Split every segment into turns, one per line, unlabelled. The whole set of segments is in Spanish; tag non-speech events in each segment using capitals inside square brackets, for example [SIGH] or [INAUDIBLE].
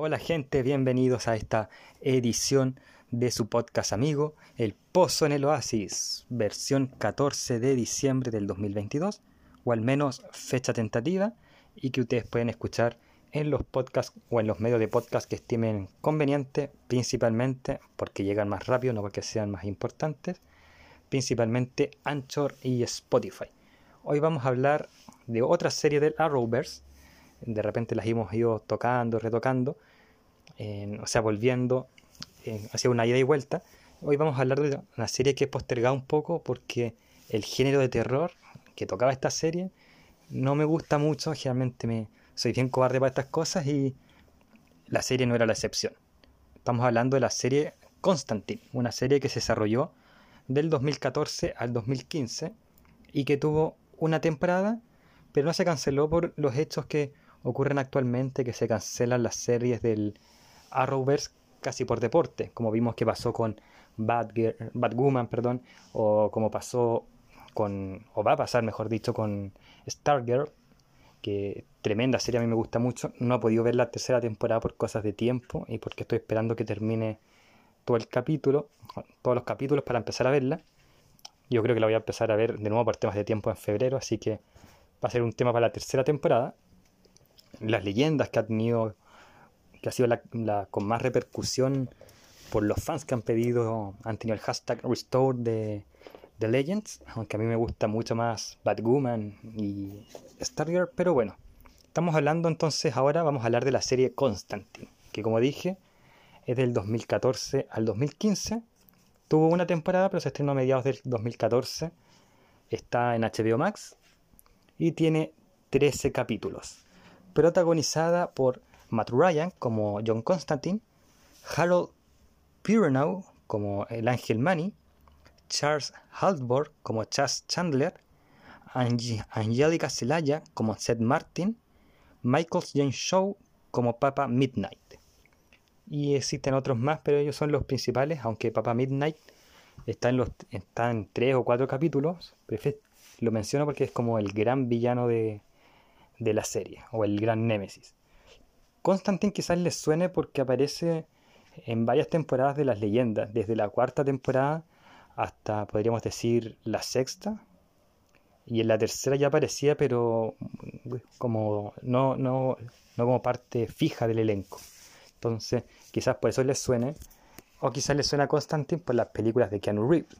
Hola gente, bienvenidos a esta edición de su podcast amigo, El Pozo en el Oasis, versión 14 de diciembre del 2022, o al menos fecha tentativa, y que ustedes pueden escuchar en los podcasts o en los medios de podcast que estimen conveniente, principalmente porque llegan más rápido, no porque sean más importantes, principalmente Anchor y Spotify. Hoy vamos a hablar de otra serie del Arrowverse, de repente las hemos ido tocando, retocando, o sea, volviendo hacia una ida y vuelta. Hoy vamos a hablar de una serie que he postergado un poco porque el género de terror que tocaba esta serie no me gusta mucho, generalmente me soy bien cobarde para estas cosas y la serie no era la excepción. Estamos hablando de la serie Constantine, una serie que se desarrolló del 2014 al 2015 y que tuvo una temporada, pero no se canceló por los hechos que ocurren actualmente, que se cancelan las series del Arrowverse casi por deporte, como vimos que pasó con Batwoman, perdón, o como pasó con, o va a pasar, mejor dicho, con Stargirl, que tremenda serie, a mí me gusta mucho. No he podido ver la tercera temporada por cosas de tiempo y porque estoy esperando que termine todo el capítulo, todos los capítulos para empezar a verla. Yo creo que la voy a empezar a ver de nuevo por temas de tiempo en febrero, así que va a ser un tema para la tercera temporada. Las leyendas que ha tenido, que ha sido la, con más repercusión por los fans que han pedido, han tenido el hashtag Restore de The Legends, aunque a mí me gusta mucho más Batwoman y Stargirl, pero bueno, estamos hablando entonces ahora, vamos a hablar de la serie Constantine, que como dije, es del 2014 al 2015. Tuvo una temporada, pero se estrenó a mediados del 2014. Está en HBO Max y tiene 13 capítulos. Protagonizada por Matt Ryan como John Constantine, Harold Perrineau como el Ángel Manny, Charles Halford como Chas Chandler, Angelica Celaya como Seth Martin, Michael Jane Shaw como Papa Midnight y existen otros más, pero ellos son los principales, aunque Papa Midnight está en, los, está en tres o cuatro capítulos. Lo menciono porque es como el gran villano de, de la serie, o el gran némesis. Constantine quizás les suene porque aparece en varias temporadas de las leyendas, desde la cuarta temporada hasta, podríamos decir, la sexta. Y en la tercera ya aparecía, pero como no, no, no como parte fija del elenco. Entonces, quizás por eso les suene, o quizás les suena a Constantine por las películas de Keanu Reeves,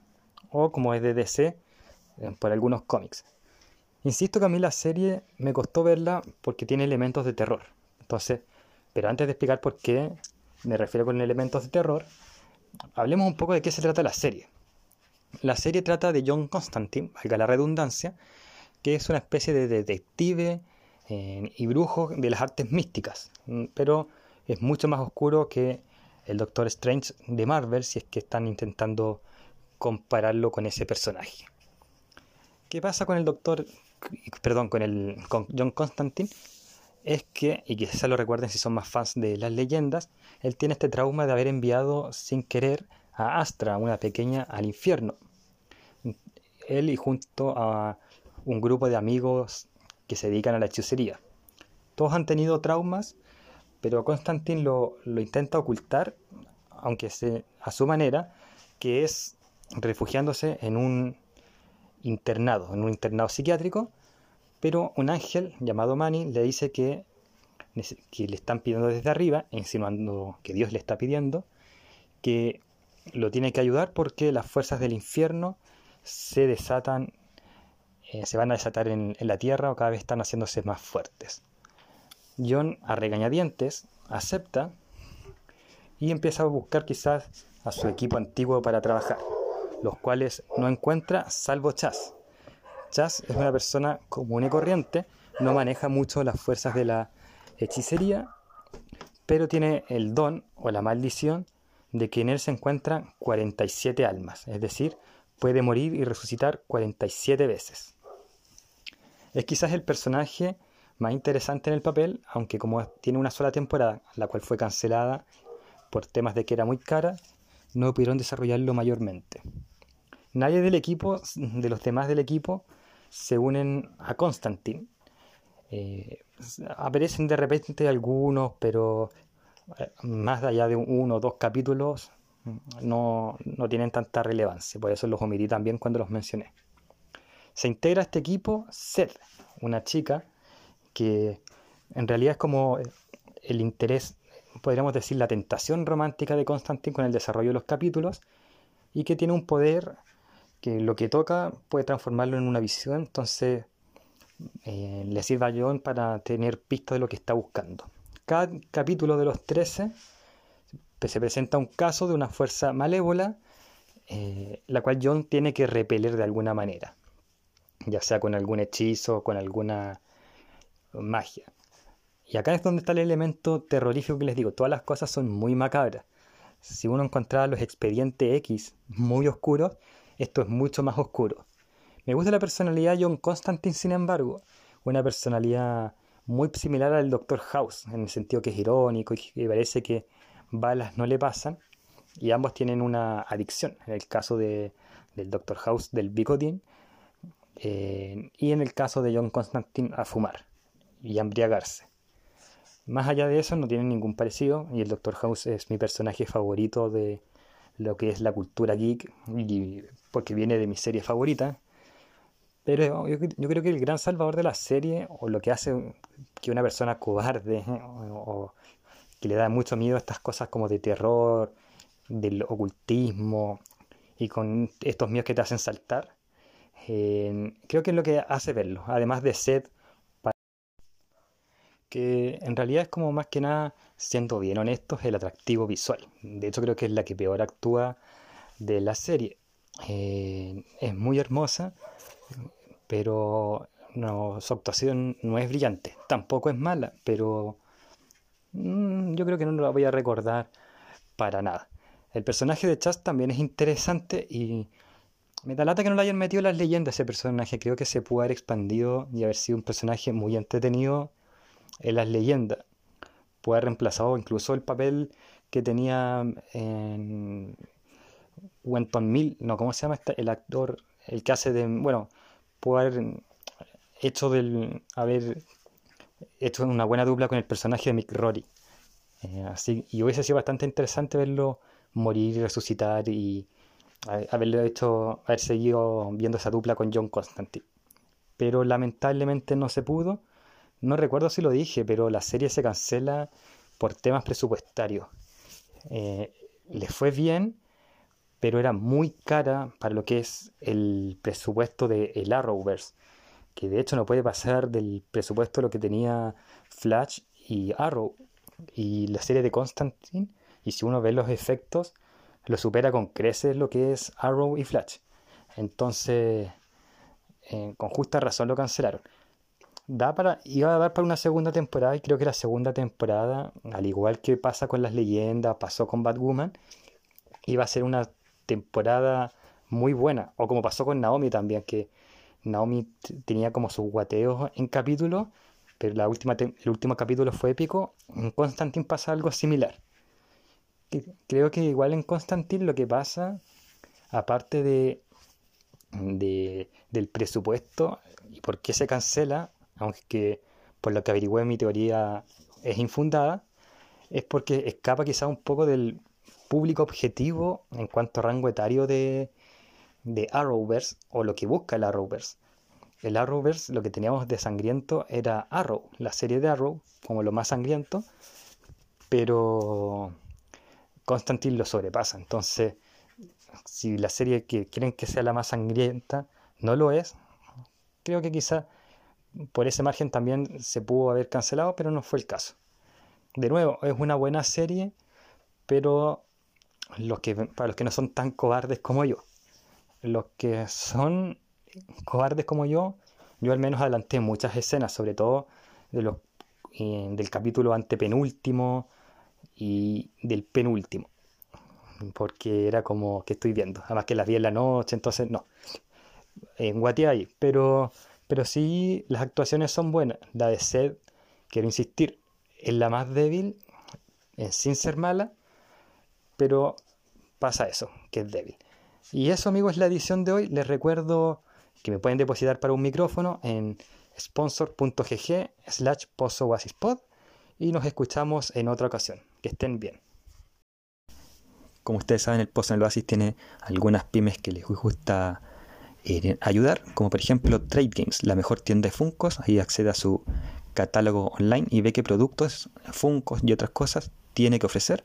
o como es de DC, eh, por algunos cómics. Insisto que a mí la serie me costó verla porque tiene elementos de terror. Entonces, pero antes de explicar por qué me refiero con elementos de terror, hablemos un poco de qué se trata la serie. La serie trata de John Constantine, valga la redundancia, que es una especie de detective eh, y brujo de las artes místicas, pero es mucho más oscuro que el Doctor Strange de Marvel si es que están intentando compararlo con ese personaje. ¿Qué pasa con el Doctor, perdón, con el con John Constantine? Es que, y quizás lo recuerden si son más fans de las leyendas, él tiene este trauma de haber enviado sin querer a Astra, una pequeña, al infierno. Él y junto a un grupo de amigos que se dedican a la hechicería. Todos han tenido traumas pero Constantine lo, intenta ocultar, aunque a su manera, que es refugiándose en un internado, en un internado psiquiátrico, pero un ángel llamado Manny le dice que, le están pidiendo desde arriba, insinuando que Dios le está pidiendo, que lo tiene que ayudar porque las fuerzas del infierno se desatan, eh, se van a desatar en, en la tierra o cada vez están haciéndose más fuertes. John, a regañadientes, acepta y empieza a buscar quizás a su equipo antiguo para trabajar, los cuales no encuentra salvo Chas. Chas es una persona común y corriente, no maneja mucho las fuerzas de la hechicería, pero tiene el don o la maldición de que en él se encuentran 47 almas, es decir, puede morir y resucitar 47 veces. Es quizás el personaje más interesante en el papel, aunque como tiene una sola temporada, la cual fue cancelada por temas de que era muy cara, no pudieron desarrollarlo mayormente. Nadie del equipo, de los demás del equipo, se unen a Constantine. Eh, aparecen de repente algunos, pero eh, más allá de uno o dos capítulos, no, no tienen tanta relevancia. Por eso los omití también cuando los mencioné. Se integra a este equipo Seth, una chica que en realidad es como el interés, podríamos decir, la tentación romántica de Constantine con el desarrollo de los capítulos y que tiene un poder que lo que toca puede transformarlo en una visión, entonces eh, le sirve a John para tener pista de lo que está buscando. Cada capítulo de los 13 se presenta un caso de una fuerza malévola, eh, la cual John tiene que repeler de alguna manera, ya sea con algún hechizo, con alguna magia. Y acá es donde está el elemento terrorífico que les digo, todas las cosas son muy macabras. Si uno encontraba los expedientes X muy oscuros, esto es mucho más oscuro. Me gusta la personalidad de John Constantine, sin embargo, una personalidad muy similar al Dr. House, en el sentido que es irónico y que parece que balas no le pasan, y ambos tienen una adicción, en el caso de, del Dr. House del Bicodin, eh, y en el caso de John Constantine a fumar y a embriagarse. Más allá de eso no tienen ningún parecido y el Dr. House es mi personaje favorito de lo que es la cultura geek porque viene de mi serie favorita. Pero yo, creo que el gran salvador de la serie o lo que hace que una persona cobarde [LAUGHS] o, que le da mucho miedo a estas cosas como de terror, del ocultismo y con estos miedos que te hacen saltar, eh, creo que es lo que hace verlo. Además de Seth que en realidad es como más que nada, siendo bien honestos, el atractivo visual. De hecho creo que es la que peor actúa de la serie. Eh, es muy hermosa, pero no, su actuación no es brillante. Tampoco es mala, pero mm, yo creo que no la voy a recordar para nada. El personaje de Chas también es interesante y me da lata que no lo hayan metido las leyendas ese personaje. Creo que se puede haber expandido y haber sido un personaje muy entretenido en las leyendas. Puede haber reemplazado incluso el papel que tenía en Wenton Mill, no, ¿cómo se llama este? el actor? El que hace de, bueno, puede haber hecho del, haber hecho una buena dupla con el personaje de Mick Rory. Eh, así, y hubiese sido bastante interesante verlo morir y resucitar y haberlo hecho, haber seguido viendo esa dupla con John Constantine. Pero lamentablemente no se pudo no recuerdo si lo dije, pero la serie se cancela por temas presupuestarios. Eh, le fue bien, pero era muy cara para lo que es el presupuesto de Arrowverse, que de hecho no puede pasar del presupuesto de lo que tenía Flash y Arrow y la serie de Constantine. Y si uno ve los efectos, lo supera con creces lo que es Arrow y Flash. Entonces, eh, con justa razón lo cancelaron da para, iba a dar para una segunda temporada y creo que la segunda temporada, al igual que pasa con las leyendas, pasó con Batwoman, iba a ser una temporada muy buena, o como pasó con Naomi también, que Naomi tenía como sus guateos en capítulos, pero la última el último capítulo fue épico, en Constantine pasa algo similar. Creo que igual en Constantine lo que pasa, aparte de, de del presupuesto y por qué se cancela, aunque por lo que averigüé mi teoría es infundada, es porque escapa quizá un poco del público objetivo en cuanto a rango etario de, de Arrowverse o lo que busca el Arrowverse. El Arrowverse lo que teníamos de sangriento era Arrow, la serie de Arrow, como lo más sangriento, pero Constantine lo sobrepasa. Entonces, si la serie que quieren que sea la más sangrienta no lo es, creo que quizá por ese margen también se pudo haber cancelado, pero no fue el caso. De nuevo, es una buena serie, pero los que, para los que no son tan cobardes como yo, los que son cobardes como yo, yo al menos adelanté muchas escenas, sobre todo de los, eh, del capítulo antepenúltimo y del penúltimo, porque era como que estoy viendo, además que las vi en la noche, entonces no, en guate ahí, pero pero sí, las actuaciones son buenas. La de Seth, quiero insistir, es la más débil, sin ser mala, pero pasa eso, que es débil. Y eso, amigos, es la edición de hoy. Les recuerdo que me pueden depositar para un micrófono en sponsor.gg slash pozo y nos escuchamos en otra ocasión. Que estén bien. Como ustedes saben, el Pozo en el Oasis tiene algunas pymes que les gusta eh, ayudar, como por ejemplo Trade Games, la mejor tienda de Funcos. Ahí accede a su catálogo online y ve qué productos, Funcos y otras cosas tiene que ofrecer.